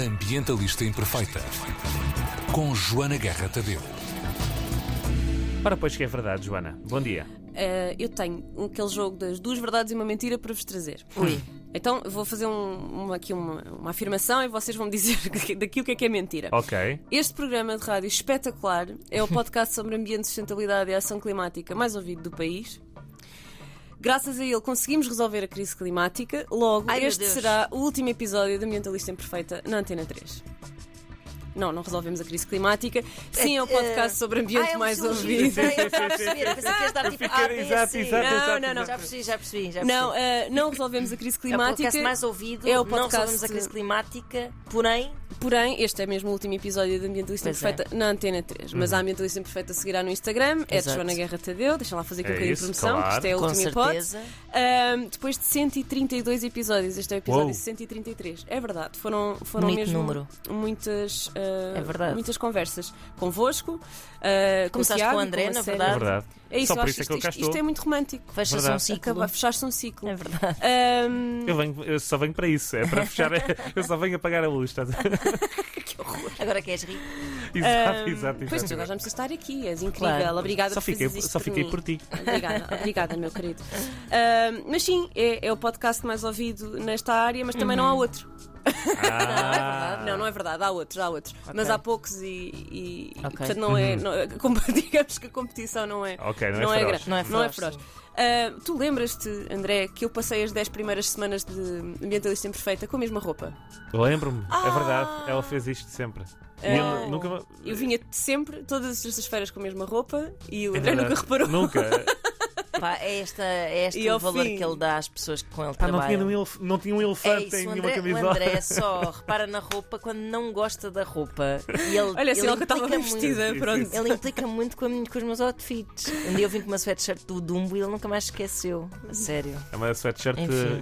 Ambientalista Imperfeita. Com Joana Guerra Tadeu. Ora, pois que é verdade, Joana. Bom dia. Eh, eu tenho aquele jogo das duas verdades e uma mentira para vos trazer. Ui. Então vou fazer um- uma, aqui uma, uma afirmação e vocês vão me dizer daqui o que é que é mentira. Ok. Este programa de rádio espetacular é o podcast sobre ambiente, sustentabilidade e ação climática mais ouvido do país. Graças a ele conseguimos resolver a crise climática. Logo, Ai, este será o último episódio da Ambientalista Imperfeita na Antena 3. Não, não resolvemos a crise climática. Sim, é o podcast sobre ambiente ah, é um mais ouvido. Ah, eu estava a perceber. Eu pensei que ias dar tipo fiquei- A, B, exato, exato, Não, exato, não, não. Já percebi, já percebi. Já percebi. Não, eh, não resolvemos a crise é o climática. podcast mais ouvido, é o não podcast- resolvemos a crise climática, porém, Porém, este é mesmo o último episódio da Ambientalista Pois é. Imperfeita na Antena 3. Mas a Ambientalista Imperfeita seguirá no Instagram, é de. Joana Guerra Tadeu. Deixa lá fazer aqui um É bocadinho isso, de promoção, que isto é a com última hipótese. certeza. Ahm, depois de 132 episódios, este é o episódio Uou. 133. É verdade, foram, foram Bonito mesmo número. muitas, ah, É verdade. muitas conversas convosco. com Começaste Tiago, com o André, a na Célia. É verdade. verdade. É isso, Só eu por acho isso é que cá isto, estou. isto é muito romântico. Fecha-se um Verdade. ciclo. Acaba, fechaste um ciclo. É verdade. Ahm, Eu, venho, eu só venho para isso, é para fechar. eu só venho apagar a luz. Estás a... Agora queres rir? Exato, exato, Pois tu agora já me precisas estar aqui, és incrível. Claro. Obrigada Só por fiquei, só por fiquei mim. por ti. Obrigada, obrigada, meu querido. Ahm, mas sim, é, é o podcast mais ouvido nesta área, mas também não há outro. Ah, Não, não é verdade, há outros, há outros. Mas há poucos e, e- e, Ok. portanto não é. Não, como- digamos que a competição não é. Ok, não é não é, feroz. grande, Não é não é feroz. Ah, tu lembras-te, André, que eu passei as 10 primeiras semanas de Ambientalista Imperfeita com a mesma roupa? Lembro-me, é verdade. Ela fez isto sempre. E eu Ah. nu- nunca. Eu vinha sempre, todas as terças-feiras com a mesma roupa e o É André nunca verdade. reparou. Nunca. Pá, é, esta, é este E o valor fim- que ele dá às pessoas que com ele Pá, não, tinha trabalham. um elef- não tinha um É elefante isso, em o nenhuma André, o camisola. André só repara na roupa quando não gosta da roupa. E ele, Olha, assim, ele eu estava muito- vestida, Isso, pronto. Ele implica muito com, a minha- com os meus outfits. Um dia eu vim com uma sweatshirt do Dumbo e ele nunca mais esqueceu. A sério. É uma sweatshirt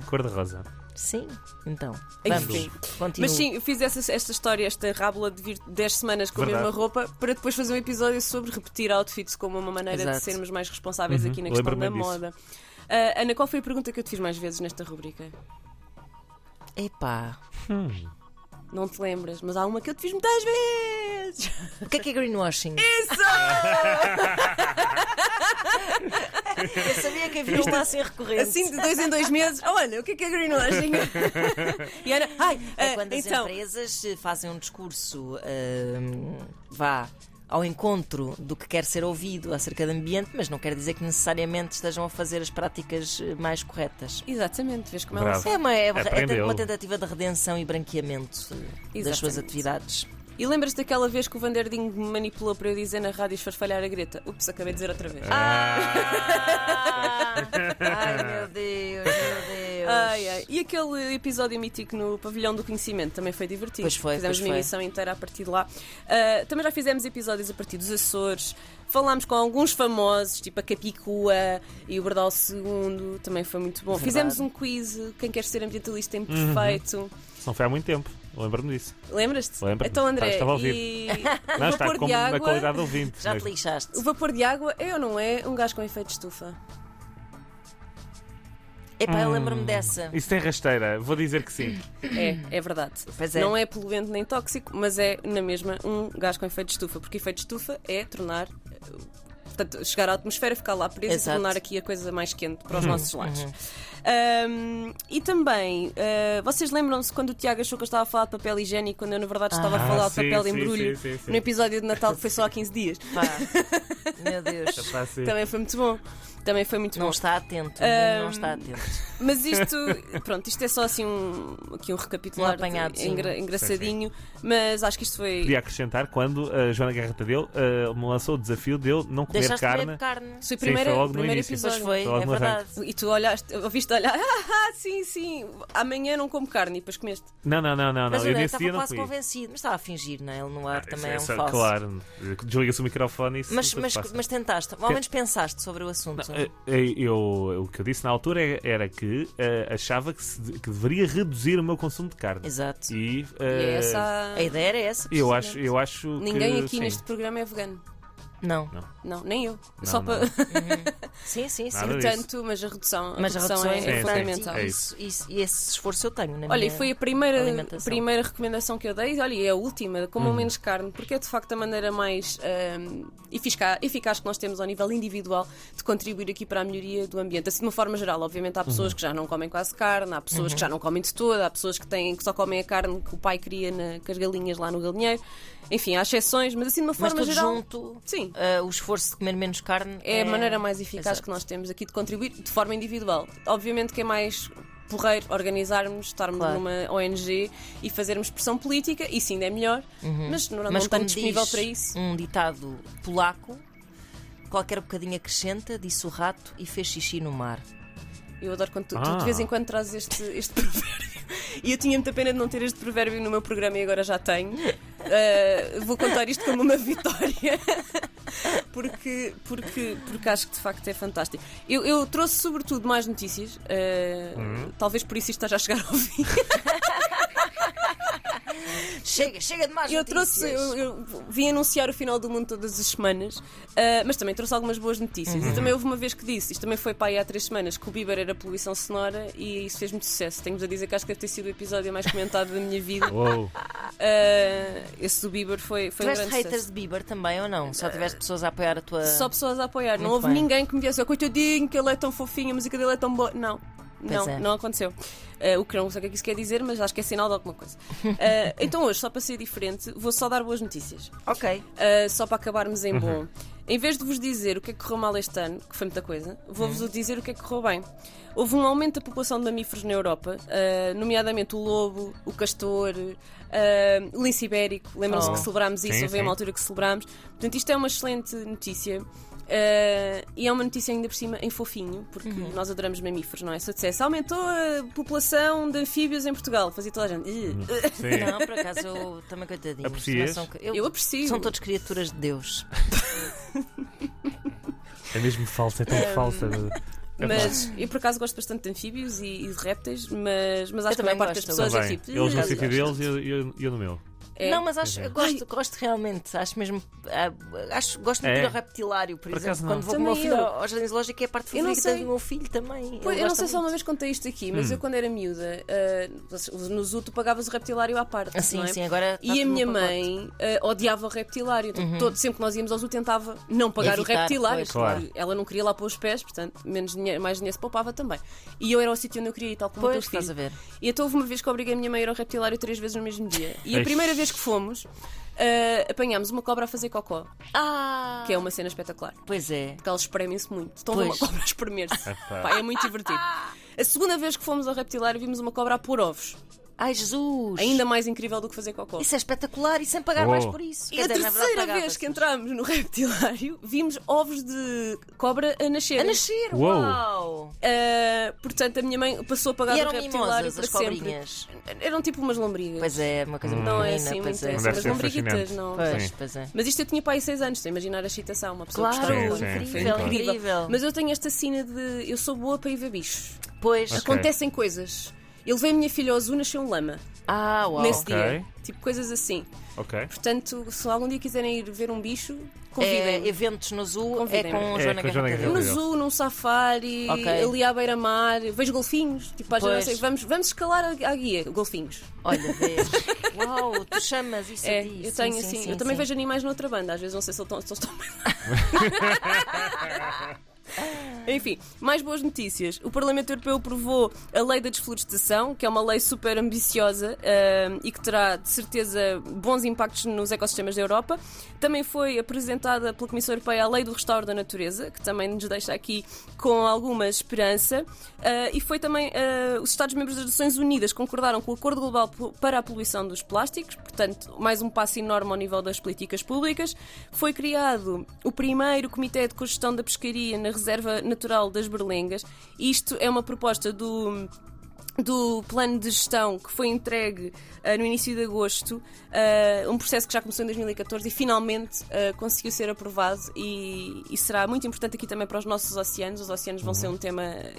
cor-de-rosa. Sim, então. Enfim. Vamos, continua. Mas sim, eu fiz essa, esta história, esta rábula de vir 10 semanas com a Verdade. mesma roupa para depois fazer um episódio sobre repetir outfits como uma maneira de Exato. sermos mais responsáveis Uhum, aqui na questão da disso. moda. Ah, Ana, qual foi a pergunta que eu te fiz mais vezes nesta rubrica? Epá, Hum. Não te lembras, mas há uma que eu te fiz muitas vezes! o que é que é greenwashing? Isso! Sabia que havia uma assim recorrente. Assim de dois em dois meses. Ana, o que é que é greenwashing? e Ana, ai, É ah, quando as então. empresas eh, fazem um discurso, hum, vá, ao encontro do que quer ser ouvido acerca do ambiente, mas não quer dizer que necessariamente estejam a fazer as práticas eh, mais corretas. Exatamente, vês como Bravo. ela É uma, é, é Aprendeu. uma tentativa de redenção e branqueamento eh, das suas Exatamente. atividades. E lembras-te daquela vez que o Vanderding me manipulou para eu dizer na rádio esfarfalhar a Greta? Ups, acabei de dizer outra vez. Ah! Ai meu Deus, meu Deus. Ai, ai. E aquele episódio mítico no Pavilhão do Conhecimento também foi divertido. Pois foi, Fizemos pois uma foi. emissão inteira a partir de lá. Ah, também já fizemos episódios a partir dos Açores. Falámos com alguns famosos, tipo a Capicua e o Berdal II. Também foi muito bom. Verdade. Fizemos um quiz, quem quer ser ambientalista imperfeito. Isso não foi há muito tempo. Lembro-me disso. Lembras-te? Lembro-me. Então, André, Estava a ouvir. e Não, o está vapor como de na água... qualidade de ouvinte. Já te lixaste. O vapor de água é ou não é um gás com efeito de estufa? Epá, eu Hum. lembro-me dessa. Isso tem rasteira, vou dizer que sim. É, é verdade. Pois é. Não é poluente nem tóxico, mas é na mesma um gás com efeito de estufa, porque efeito de estufa é tornar. Portanto, chegar à atmosfera, ficar lá preso Exato. e tornar aqui a coisa mais quente para os nossos lares. Ahm, e também, ah, vocês lembram-se quando o Tiago achou que eu estava a falar de papel higiênico, quando eu na verdade estava a Ah, falar de sim, papel de embrulho sim, sim, sim. no episódio de Natal que foi só há 15 dias? Pá, meu Deus. Sim. Também foi muito bom. Também foi muito Não bom. está atento, Ahm, não está atento. Mas isto, pronto, isto é só assim um, aqui um recapitular Um apanhadozinho. engra- engraçadinho, mas acho que isto foi. Podia acrescentar quando a Joana Guerra Tadeu uh, me lançou o desafio de eu não comer Carne. comer carne. Foi o Sim, primeiro, foi logo no primeiro início. Pois episódio. foi, é no verdade. E tu olhaste, ouviste olhar, ah, sim, sim, amanhã não como carne e depois comeste. Não, não, não, não, não. Mas eu eu nesse dia não quase convencido. Mas estava a fingir, não é? Ele no ar Isso também é um só- falso. Claro, desliga-se o microfone e isso Mas, mas, passa. mas tentaste, ao menos pensaste sobre o assunto. Eh, eh, eu, o que eu disse na altura é- era que eh, achava que, se- que deveria reduzir o meu consumo de carne. Exato. E, E é essa. A ideia era essa. eu acho, eu acho Ninguém que, aqui sim. neste programa é vegano. Não. Não, nem eu. Não, Só não. para. Sim, sim, sim. Nada disso. Portanto, mas a redução, a Mas a redução, redução é, é, Sim, sim, fundamental. é isso, isso- e esse esforço eu tenho na Olha, e minha foi a primeira, primeira recomendação que eu dei, olha, e é a última, Uhum. comam menos carne, porque é de facto a maneira mais ahm, eficaz, eficaz que nós temos ao nível individual de contribuir aqui para a melhoria do ambiente. Assim, de uma forma geral, obviamente há Uhum. pessoas que já não comem quase carne, há pessoas que já não comem de toda, há pessoas que, têm, que só comem a carne que o pai cria na- com as galinhas lá no galinheiro. Enfim, há exceções, mas assim, de uma Mas forma tudo geral. junto, Sim. Ah, o esforço de comer menos carne É a maneira mais eficaz Exato. que nós temos aqui de contribuir de forma individual. Obviamente que é mais porreiro organizarmos, estarmos Claro. numa ONG e fazermos pressão política, isso ainda é melhor, mas não, não Mas estamos quando disponível para isso. um ditado polaco, qualquer bocadinho acrescenta, disse o rato e fez xixi no mar. Eu adoro quando tu, tu Ah. de vez em quando trazes este, este provérbio. E eu tinha muita pena de não ter este provérbio no meu programa e agora já tenho. Uh, vou contar isto como uma vitória. Porque, porque, porque acho que de facto é fantástico. Eu, eu trouxe sobretudo mais notícias, uh, talvez por isso isto esteja a chegar ao fim. Chega, chega de mais Eu notícias. trouxe, eu, eu vim anunciar o final do mundo todas as semanas, ah, mas também trouxe algumas boas notícias. Uhum. E também houve uma vez que disse, isto também foi para aí há três semanas, que o Bieber era poluição sonora e isso fez muito sucesso. Tenho-vos a dizer que acho que deve ter sido o episódio mais comentado da minha vida. Uou. Ah, esse do Bieber foi, foi um Tiveste grande haters sucesso. de Bieber também ou não? Só tiveste pessoas a apoiar a tua. Só pessoas a apoiar. não Muito houve bem. ninguém que me disse, oh, coitadinho, que ele é tão fofinho, a música dele é tão boa. Não. Não, é. não aconteceu. Ah, o que não sei o que é que isso quer dizer, mas acho que é sinal de alguma coisa. Ah, então hoje, só para ser diferente, vou só dar boas notícias. Ok. Uh, só para acabarmos em bom. Em vez de vos dizer o que é que correu mal este ano, que foi muita coisa, vou-vos dizer o que é que correu bem. Houve um aumento da população de mamíferos na Europa, uh, nomeadamente o lobo, o castor, uh, o lince ibérico. Lembram-se Oh. que celebrámos isso, Sim, houve sim. uma altura que celebrámos. Portanto, isto é uma excelente notícia. Uh, e é uma notícia ainda por cima em fofinho, porque nós adoramos mamíferos, não é? Se eu dissesse aumentou a população de anfíbios em Portugal, fazia toda a gente. "Ih". Sim. Não, por acaso eu também coitadinho. Aprecias? São- Eu aprecio. São todos criaturas de Deus. É mesmo falsa, é tão falsa. É Mas eu por acaso gosto bastante de anfíbios e, e de répteis, mas, mas acho que a também maior parte das pessoas é Também. tipo. Eles no "Ah, sítio gosto." deles e eu, eu, eu no meu. É. Não, mas acho, eu gosto, gosto realmente. Acho mesmo. ah, Acho, gosto muito É. de ir ao reptilário, por, Por exemplo. Quando vou com o meu Também filho eu. ao jardim zoológico, é a parte favorita do meu filho também. Pois, eu não sei se alguma muito. vez contei isto aqui, Hum. mas eu quando era miúda, ah, no zoo tu pagavas o reptilário à parte. Ah, sim, não é? sim, agora. E a minha mãe ah, odiava o reptilário. Então, todo, sempre que nós íamos ao zoo tentava não pagar o Evitar, reptilário. pois, claro. Ela não queria lá pôr os pés, portanto, menos dinheiro, mais dinheiro se poupava também. E eu era o sítio onde eu queria ir, tal como o teu Pois, filho. estás a ver. E então houve uma vez que obriguei a minha mãe a ir ao reptilário três vezes no mesmo dia. E a primeira vez que fomos, ah, apanhámos uma cobra a fazer cocó, Ah! que é uma cena espetacular. Pois é. Porque elas espremem-se muito. Estão a ver uma Pois. cobra a espremer-se. É muito divertido. A segunda vez que fomos ao reptilário vimos uma cobra a pôr ovos. Ai, Jesus! Ainda mais incrível do que fazer cocó. Isso é espetacular e sem pagar Oh. mais por isso. E Quer a dizer, verdade, terceira pagava-se. vez que entramos no reptilário, vimos ovos de cobra a nascer. A nascer! Uou. Uau! Ah, portanto, a minha mãe passou a pagar E o eram reptilário mimosas para as sempre. cobrinhas. Eram tipo umas lombrigas. Pois é, uma coisa muito Não é assim pois muito é. Umas ser lombriguitas, não. Pois, Sim. pois é. Mas isto eu tinha pai 6 anos, estou a imaginar a excitação, uma pessoa Claro, que está incrível, sim, incrível. Mas eu tenho esta cena de eu sou boa para ir ver bichos. Pois. Acontecem coisas. Eu levei a minha filha ao zoo, nasceu um lama. Ah, uau. nesse Ok. dia. Tipo, coisas assim. Ok. Portanto, se algum dia quiserem ir ver um bicho, É, convidem-me. eventos no Zoo é Convidem-me. com É, Joana com a Joana Guerra no zoo, num safari, Ok. ali à beira-mar, vejo golfinhos. Tipo, às vezes Pois. não sei, vamos, vamos escalar a, a guia, golfinhos. Olha, vês. Uau, tu chamas isso É, a ti. eu tenho sim, assim. sim, eu também sim. vejo animais noutra banda, às vezes não sei se eles estão, Enfim, mais boas notícias. O Parlamento Europeu aprovou a Lei da Desflorestação, que é uma lei super ambiciosa ah, e que terá, de certeza, bons impactos nos ecossistemas da Europa. Também foi apresentada pela Comissão Europeia a Lei do Restauro da Natureza, que também nos deixa aqui com alguma esperança. Ah, e foi também ah, os Estados-membros das Nações Unidas concordaram com o Acordo Global para a Poluição dos Plásticos, portanto, mais um passo enorme ao nível das políticas públicas. Foi criado o primeiro Comitê de Cogestão da Pescaria na Reserva Natural das Berlengas. Isto é uma proposta do do plano de gestão que foi entregue ah, no início de agosto, ah, um processo que já começou em 2014 e finalmente ah, conseguiu ser aprovado e, e será muito importante aqui também para os nossos oceanos. Os oceanos vão ser um tema, eh,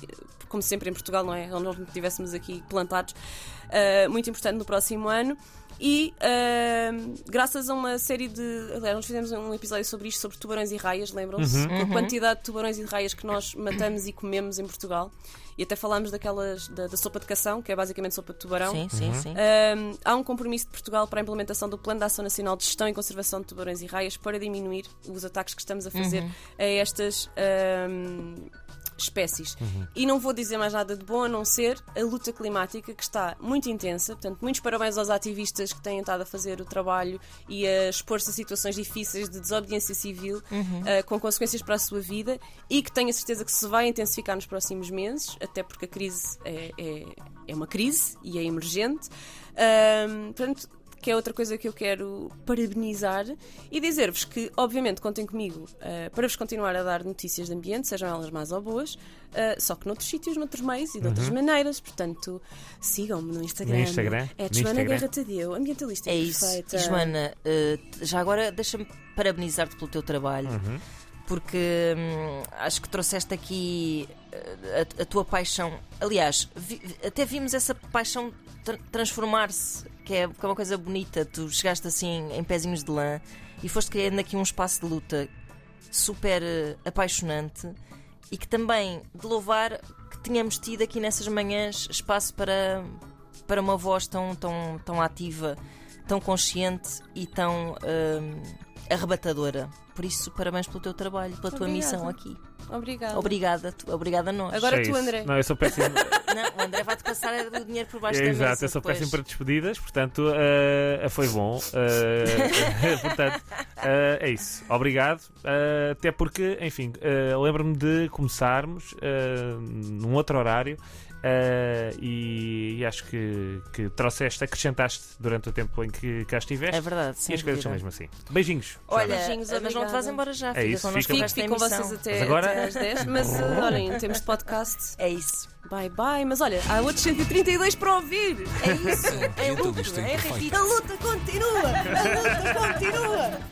como sempre em Portugal, não é? Onde nós não estivéssemos aqui plantados, muito importante no próximo ano. E ahm, graças a uma série de. Aliás, nós fizemos um episódio sobre isto, sobre tubarões e raias, lembram-se? Uhum. A quantidade de tubarões e de raias que nós matamos e comemos em Portugal. E até falámos daquelas da, da sopa de cação, que é basicamente sopa de tubarão. Sim, sim, sim. Um, há um compromisso de Portugal para a implementação do Plano de Ação Nacional de Gestão e Conservação de Tubarões e Raias para diminuir os ataques que estamos a fazer a estas um, espécies. E não vou dizer mais nada de bom a não ser a luta climática que está muito intensa. Portanto, muitos parabéns aos ativistas que têm estado a fazer o trabalho e a expor-se a situações difíceis de desobediência civil uh, com consequências para a sua vida e que tenho a certeza que se vai intensificar nos próximos meses, até porque a crise é, é, é uma crise e é emergente. Um, portanto, que é outra coisa que eu quero parabenizar e dizer-vos que, obviamente, contem comigo uh, para vos continuar a dar notícias de ambiente, sejam elas más ou boas, uh, só que noutros sítios, noutros meios e de outras maneiras. Portanto, sigam-me no Instagram. No Instagram? É No Joana Instagram. Guerra Tadeu, ambientalista É isso. perfeita. E Joana, eh, já agora deixa-me parabenizar-te pelo teu trabalho. Uhum. Porque hum, acho que trouxeste aqui a, a tua paixão. Aliás, vi- até vimos essa paixão tra- transformar-se, que é, que é uma coisa bonita. Tu chegaste assim em pezinhos de lã e foste criando aqui um espaço de luta super eh, apaixonante e que também de louvar que tínhamos tido aqui nessas manhãs espaço para, para uma voz tão, tão, tão ativa, tão consciente e tão hum, arrebatadora. Por isso, parabéns pelo teu trabalho, pela tua Obrigada. missão aqui. Obrigada. Obrigada, tu- obrigada a nós. Agora É tu, isso. André. Não, eu sou péssimo. Não, o André vai-te passar o dinheiro por baixo da mesa. Exato, eu sou depois. péssimo para despedidas, portanto, eh, foi bom. Eh, portanto, eh, é isso. Obrigado. Até porque, enfim, lembro-me de começarmos num outro horário. e, e acho que, que trouxeste, acrescentaste durante o tempo em que cá estiveste. É verdade, sim. E as coisas são mesmo assim. Beijinhos. Olha, eh, beijinhos, mas não te vás embora já. É isso, fica, fico, fico com vocês até, mas agora... até às 10. Mas adorem, temos podcast. É isso. Bye bye, mas olha, há outros 132 para ouvir. É isso. É luto, é. é, é a luta continua. A luta continua.